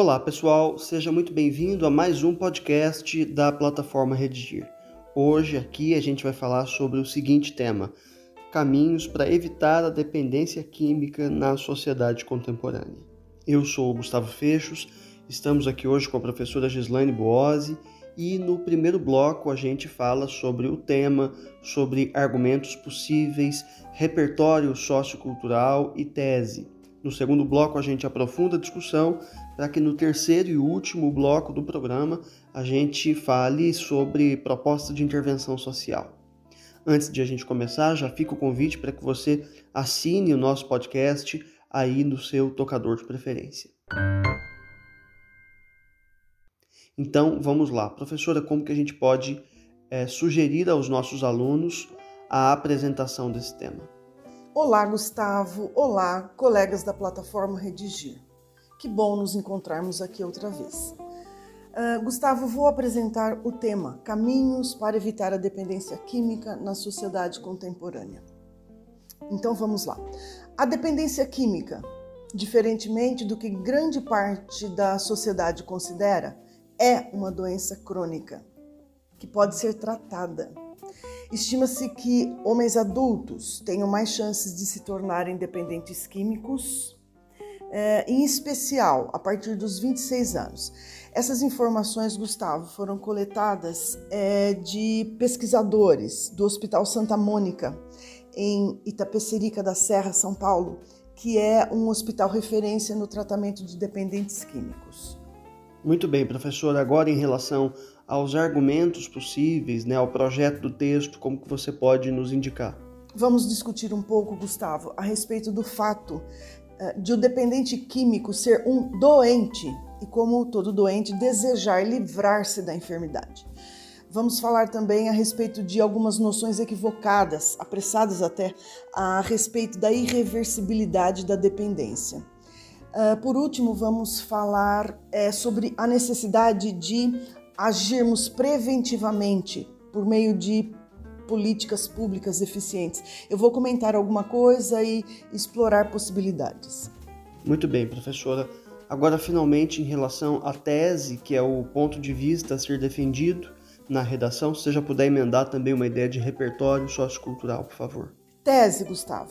Olá, pessoal, seja muito bem-vindo a mais um podcast da plataforma Redigir. Hoje aqui a gente vai falar sobre o seguinte tema: caminhos para evitar a dependência química na sociedade contemporânea. Eu sou o Gustavo Fechos, estamos aqui hoje com a professora Gislaine Boose e no primeiro bloco a gente fala sobre o tema, sobre argumentos possíveis, repertório sociocultural e tese. No segundo bloco a gente aprofunda a discussão para que no terceiro e último bloco do programa a gente fale sobre proposta de intervenção social. Antes de a gente começar, já fica o convite para que você assine o nosso podcast aí no seu tocador de preferência. Então, vamos lá. Professora, como que a gente pode é, sugerir aos nossos alunos a apresentação desse tema? Olá, Gustavo. Olá, colegas da plataforma Redigir. Que bom nos encontrarmos aqui outra vez. Uh, Gustavo, vou apresentar o tema Caminhos para evitar a dependência química na sociedade contemporânea. Então vamos lá. A dependência química, diferentemente do que grande parte da sociedade considera, é uma doença crônica que pode ser tratada. Estima-se que homens adultos tenham mais chances de se tornarem dependentes químicos, é, em especial a partir dos 26 anos. Essas informações, Gustavo, foram coletadas é, de pesquisadores do Hospital Santa Mônica, em Itapecerica da Serra, São Paulo, que é um hospital referência no tratamento de dependentes químicos. Muito bem, professor. Agora, em relação aos argumentos possíveis, né, ao projeto do texto, como que você pode nos indicar? Vamos discutir um pouco, Gustavo, a respeito do fato de o dependente químico ser um doente e, como todo doente, desejar livrar-se da enfermidade. Vamos falar também a respeito de algumas noções equivocadas, apressadas até, a respeito da irreversibilidade da dependência. Uh, por último, vamos falar é, sobre a necessidade de agirmos preventivamente por meio de políticas públicas eficientes. Eu vou comentar alguma coisa e explorar possibilidades. Muito bem, professora. Agora, finalmente, em relação à tese, que é o ponto de vista a ser defendido na redação, se você já puder emendar também uma ideia de repertório sociocultural, por favor. Tese, Gustavo.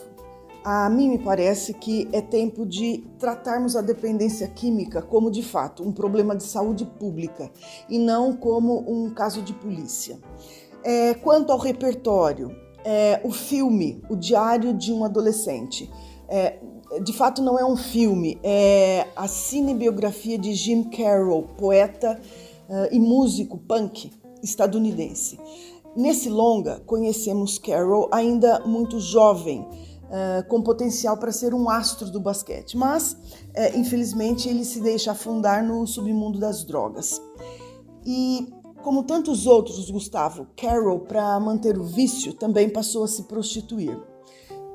A mim me parece que é tempo de tratarmos a dependência química como de fato um problema de saúde pública e não como um caso de polícia. É, quanto ao repertório, é, o filme O Diário de um Adolescente. É, de fato, não é um filme, é a cinebiografia de Jim Carroll, poeta uh, e músico punk estadunidense. Nesse longa, conhecemos Carroll ainda muito jovem uh, com potencial para ser um astro do basquete, mas uh, infelizmente ele se deixa afundar no submundo das drogas. E como tantos outros, Gustavo, Carol, para manter o vício, também passou a se prostituir.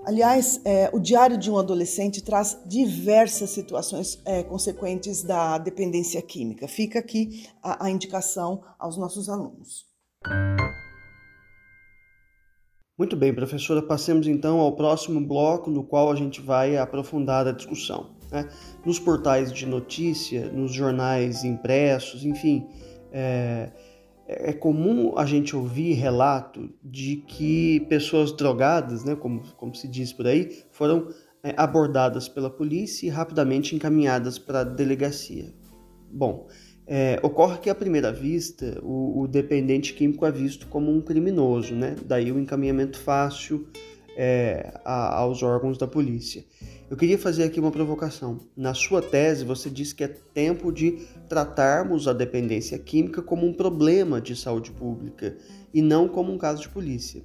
Aliás, é, o Diário de um Adolescente traz diversas situações é, consequentes da dependência química. Fica aqui a, a indicação aos nossos alunos. Muito bem, professora, passemos então ao próximo bloco, no qual a gente vai aprofundar a discussão. Né? Nos portais de notícia, nos jornais impressos, enfim, é, é comum a gente ouvir relato de que pessoas drogadas, né, como, como se diz por aí, foram é, abordadas pela polícia e rapidamente encaminhadas para a delegacia. Bom, é, ocorre que, à primeira vista, o, o, dependente químico é visto como um criminoso, né? daí o encaminhamento fácil é, a, aos órgãos da polícia. Eu queria fazer aqui uma provocação. Na sua tese, você diz que é tempo de tratarmos a dependência química como um problema de saúde pública e não como um caso de polícia.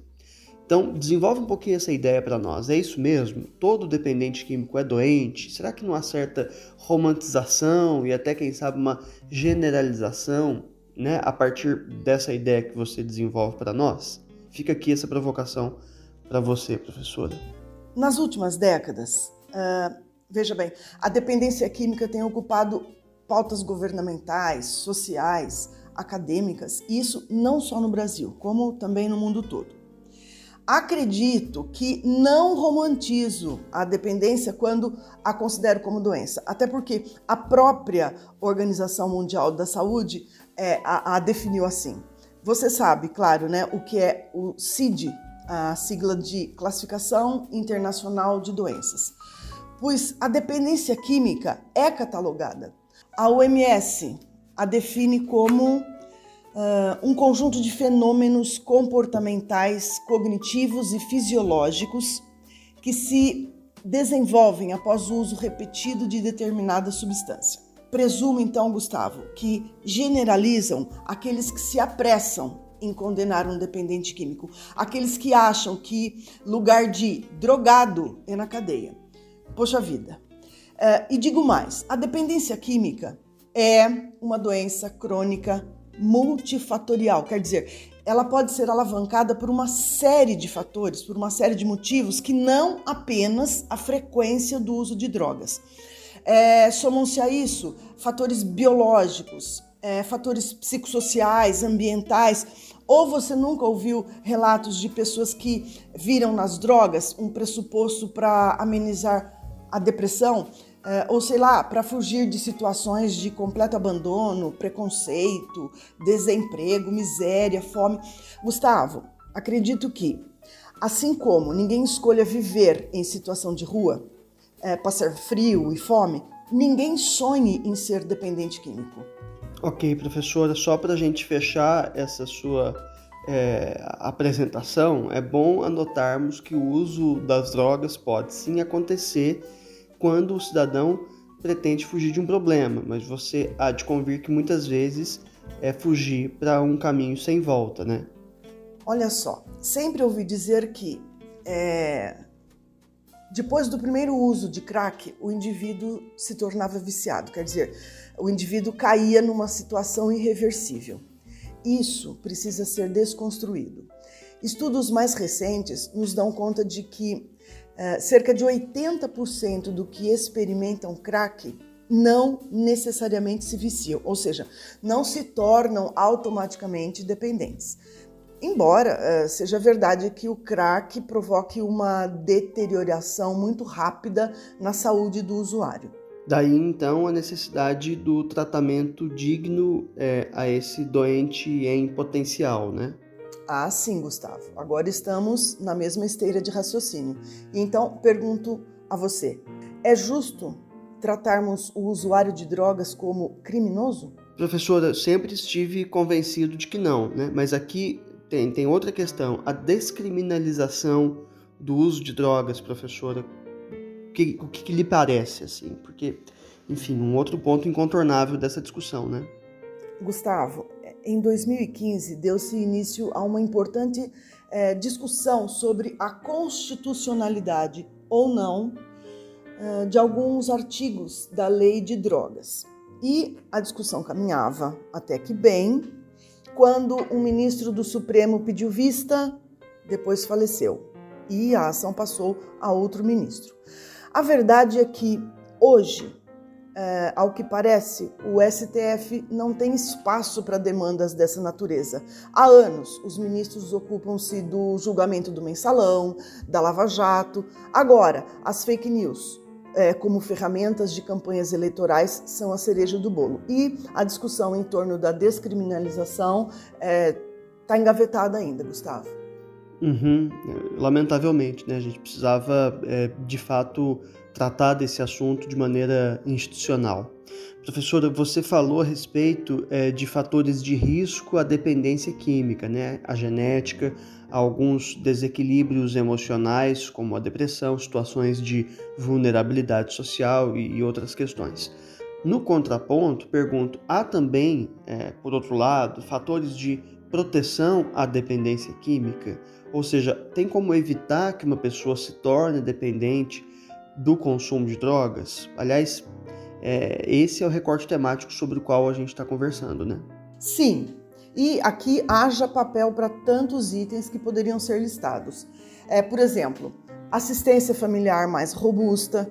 Então, desenvolve um pouquinho essa ideia para nós. É isso mesmo? Todo dependente químico é doente? Será que não há certa romantização e até, quem sabe, uma generalização né, a partir dessa ideia que você desenvolve para nós? Fica aqui essa provocação para você, professora. Nas últimas décadas, uh, veja bem, a dependência química tem ocupado pautas governamentais, sociais, acadêmicas, isso não só no Brasil, como também no mundo todo. acredito que não romantizo a dependência quando a considero como doença, até porque a própria Organização Mundial da Saúde é, a, a definiu assim. Você sabe, claro, né, o que é o CID, a sigla de Classificação Internacional de Doenças, pois a dependência química é catalogada. A OMS a define como uh, um conjunto de fenômenos comportamentais, cognitivos e fisiológicos que se desenvolvem após o uso repetido de determinada substância. Presumo então, Gustavo, que generalizam aqueles que se apressam em condenar um dependente químico, aqueles que acham que lugar de drogado é na cadeia. Poxa vida. Uh, e digo mais: a dependência química é uma doença crônica multifatorial, quer dizer, ela pode ser alavancada por uma série de fatores, por uma série de motivos que não apenas a frequência do uso de drogas. É, Somam-se a isso fatores biológicos, é, fatores psicossociais, ambientais. Ou você nunca ouviu relatos de pessoas que viram nas drogas um pressuposto para amenizar a depressão? é, ou sei lá, para fugir de situações de completo abandono, preconceito, desemprego, miséria, fome. Gustavo, acredito que, assim como ninguém escolha viver em situação de rua, é, passar frio e fome, ninguém sonhe em ser dependente químico. Ok, professora, só para a gente fechar essa sua é, apresentação, é bom anotarmos que o uso das drogas pode sim acontecer quando o cidadão pretende fugir de um problema, mas você há de convir que muitas vezes é fugir para um caminho sem volta, né? Olha só, sempre ouvi dizer que é, depois do primeiro uso de crack, o indivíduo se tornava viciado, quer dizer, o indivíduo caía numa situação irreversível. Isso precisa ser desconstruído. Estudos mais recentes nos dão conta de que é, cerca de 80% do que experimentam crack não necessariamente se viciam, ou seja, não se tornam automaticamente dependentes. Embora uh, seja verdade que o crack provoque uma deterioração muito rápida na saúde do usuário. Daí então a necessidade do tratamento digno é, a esse doente em potencial, né? Ah, sim, Gustavo. Agora estamos na mesma esteira de raciocínio. Então, pergunto a você: é justo tratarmos o usuário de drogas como criminoso? Professora, sempre estive convencido de que não, né? Mas aqui tem, tem outra questão: a descriminalização do uso de drogas, professora. O que, o que lhe parece, assim? Porque, enfim, um outro ponto incontornável dessa discussão, né? Gustavo, em 2015, deu-se início a uma importante é, discussão sobre a constitucionalidade ou não é, de alguns artigos da lei de drogas. E a discussão caminhava até que bem, quando um ministro do Supremo pediu vista, depois faleceu e a ação passou a outro ministro. A verdade é que hoje é, ao que parece, o STF não tem espaço para demandas dessa natureza. Há anos, os ministros ocupam-se do julgamento do mensalão, da Lava Jato. Agora, as fake news, é, como ferramentas de campanhas eleitorais, são a cereja do bolo. E a discussão em torno da descriminalização está é, tá engavetada ainda, Gustavo. Uhum. Lamentavelmente, né? A gente precisava, é, de fato, tratar desse assunto de maneira institucional. Professora, você falou a respeito é, de fatores de risco à dependência química, né? A genética, alguns desequilíbrios emocionais, como a depressão, situações de vulnerabilidade social e, e outras questões. No contraponto, pergunto: há também, é, por outro lado, fatores de proteção à dependência química? Ou seja, tem como evitar que uma pessoa se torne dependente do consumo de drogas? Aliás, é, esse é o recorte temático sobre o qual a gente está conversando, né? Sim, e aqui haja papel para tantos itens que poderiam ser listados. É, por exemplo, assistência familiar mais robusta,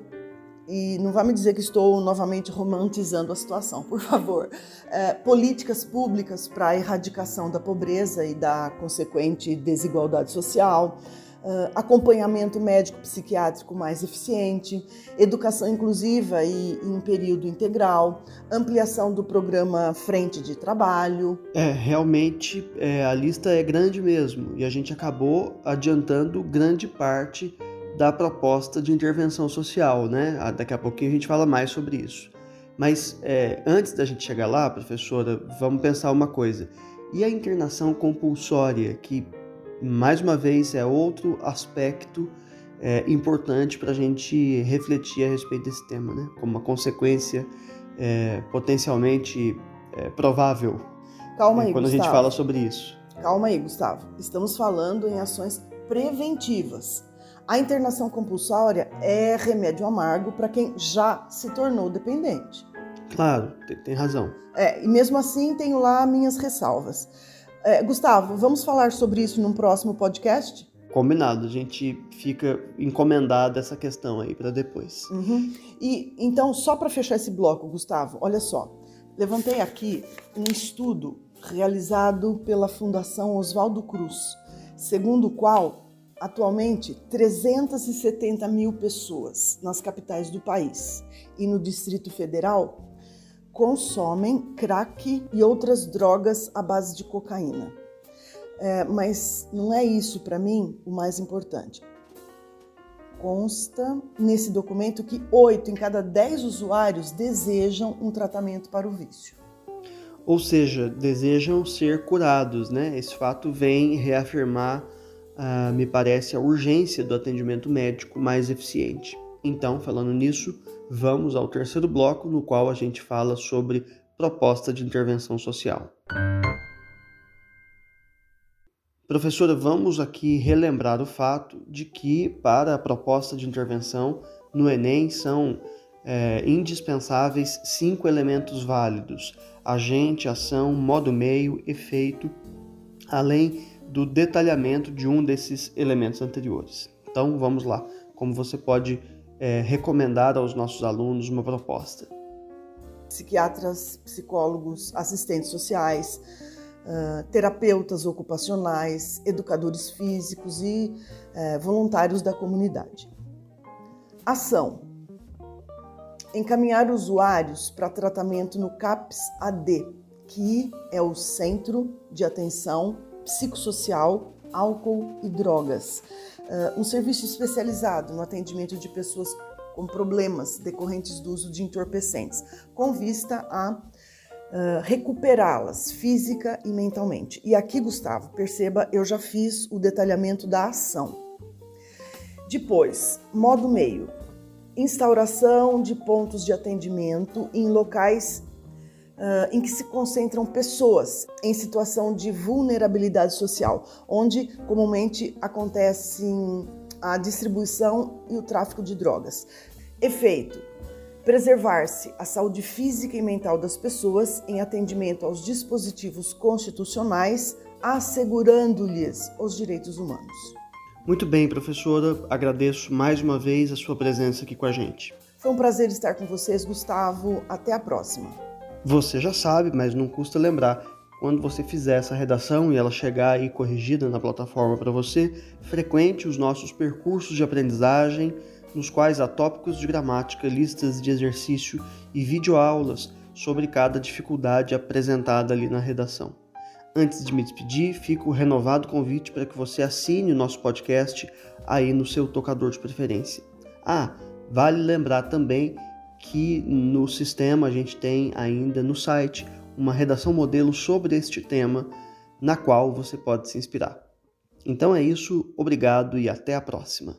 e não vai me dizer que estou novamente romantizando a situação, por favor. É, políticas públicas para a erradicação da pobreza e da consequente desigualdade social, uh, acompanhamento médico-psiquiátrico mais eficiente, educação inclusiva e em período integral, ampliação do programa Frente de Trabalho. É, realmente é, a lista é grande mesmo e a gente acabou adiantando grande parte da proposta de intervenção social, né? Ah, daqui a pouquinho a gente fala mais sobre isso. Mas é, antes da gente chegar lá, professora, vamos pensar uma coisa. E a internação compulsória, que mais uma vez é outro aspecto é, importante para a gente refletir a respeito desse tema, né? como uma consequência é, potencialmente é, provável Calma aí, quando Gustavo. a gente fala sobre isso. Calma aí, Gustavo. Estamos falando em ações preventivas. A internação compulsória é remédio amargo para quem já se tornou dependente. Claro, tem, razão. É, e mesmo assim tenho lá minhas ressalvas. É, Gustavo, vamos falar sobre isso num próximo podcast? Combinado, a gente fica encomendado essa questão aí para depois. Uhum. E então, só para fechar esse bloco, Gustavo, olha só. Levantei aqui um estudo realizado pela Fundação Oswaldo Cruz, segundo o qual atualmente 370 mil pessoas nas capitais do país e no Distrito Federal consomem crack e outras drogas à base de cocaína. É, mas não é isso para mim o mais importante. Consta nesse documento que 8 em cada 10 usuários desejam um tratamento para o vício. Ou seja, desejam ser curados, né? Esse fato vem reafirmar, uh, me parece, a urgência do atendimento médico mais eficiente. Então, falando nisso, vamos ao terceiro bloco, no qual a gente fala sobre proposta de intervenção social. Professora, vamos aqui relembrar o fato de que, para a proposta de intervenção no Enem, são é, indispensáveis cinco elementos válidos: agente, ação, modo meio, efeito, além do detalhamento de um desses elementos anteriores. Então, vamos lá. Como você pode é, recomendar aos nossos alunos uma proposta? Psiquiatras, psicólogos, assistentes sociais, uh, terapeutas ocupacionais, educadores físicos e uh, voluntários da comunidade. Ação: encaminhar usuários para tratamento no CAPS-AD, que é o Centro de Atenção Psicossocial, Álcool e Drogas uh, um serviço especializado no atendimento de pessoas com problemas decorrentes do uso de entorpecentes, com vista a uh, recuperá-las física e mentalmente. E aqui, Gustavo, perceba, eu já fiz o detalhamento da ação. Depois, modo meio, instauração de pontos de atendimento em locais uh, em que se concentram pessoas em situação de vulnerabilidade social, onde comumente acontece a distribuição e o tráfico de drogas. Efeito: preservar-se a saúde física e mental das pessoas em atendimento aos dispositivos constitucionais, assegurando-lhes os direitos humanos. Muito bem, professora. Agradeço mais uma vez a sua presença aqui com a gente. Foi um prazer estar com vocês, Gustavo. Até a próxima. Você já sabe, mas não custa lembrar. Quando você fizer essa redação e ela chegar aí corrigida na plataforma para você, frequente os nossos percursos de aprendizagem, nos quais há tópicos de gramática, listas de exercício e videoaulas sobre cada dificuldade apresentada ali na redação. Antes de me despedir, fica o renovado convite para que você assine o nosso podcast aí no seu tocador de preferência. Ah, vale lembrar também que no sistema a gente tem ainda no site uma redação modelo sobre este tema, na qual você pode se inspirar. Então é isso, obrigado e até a próxima.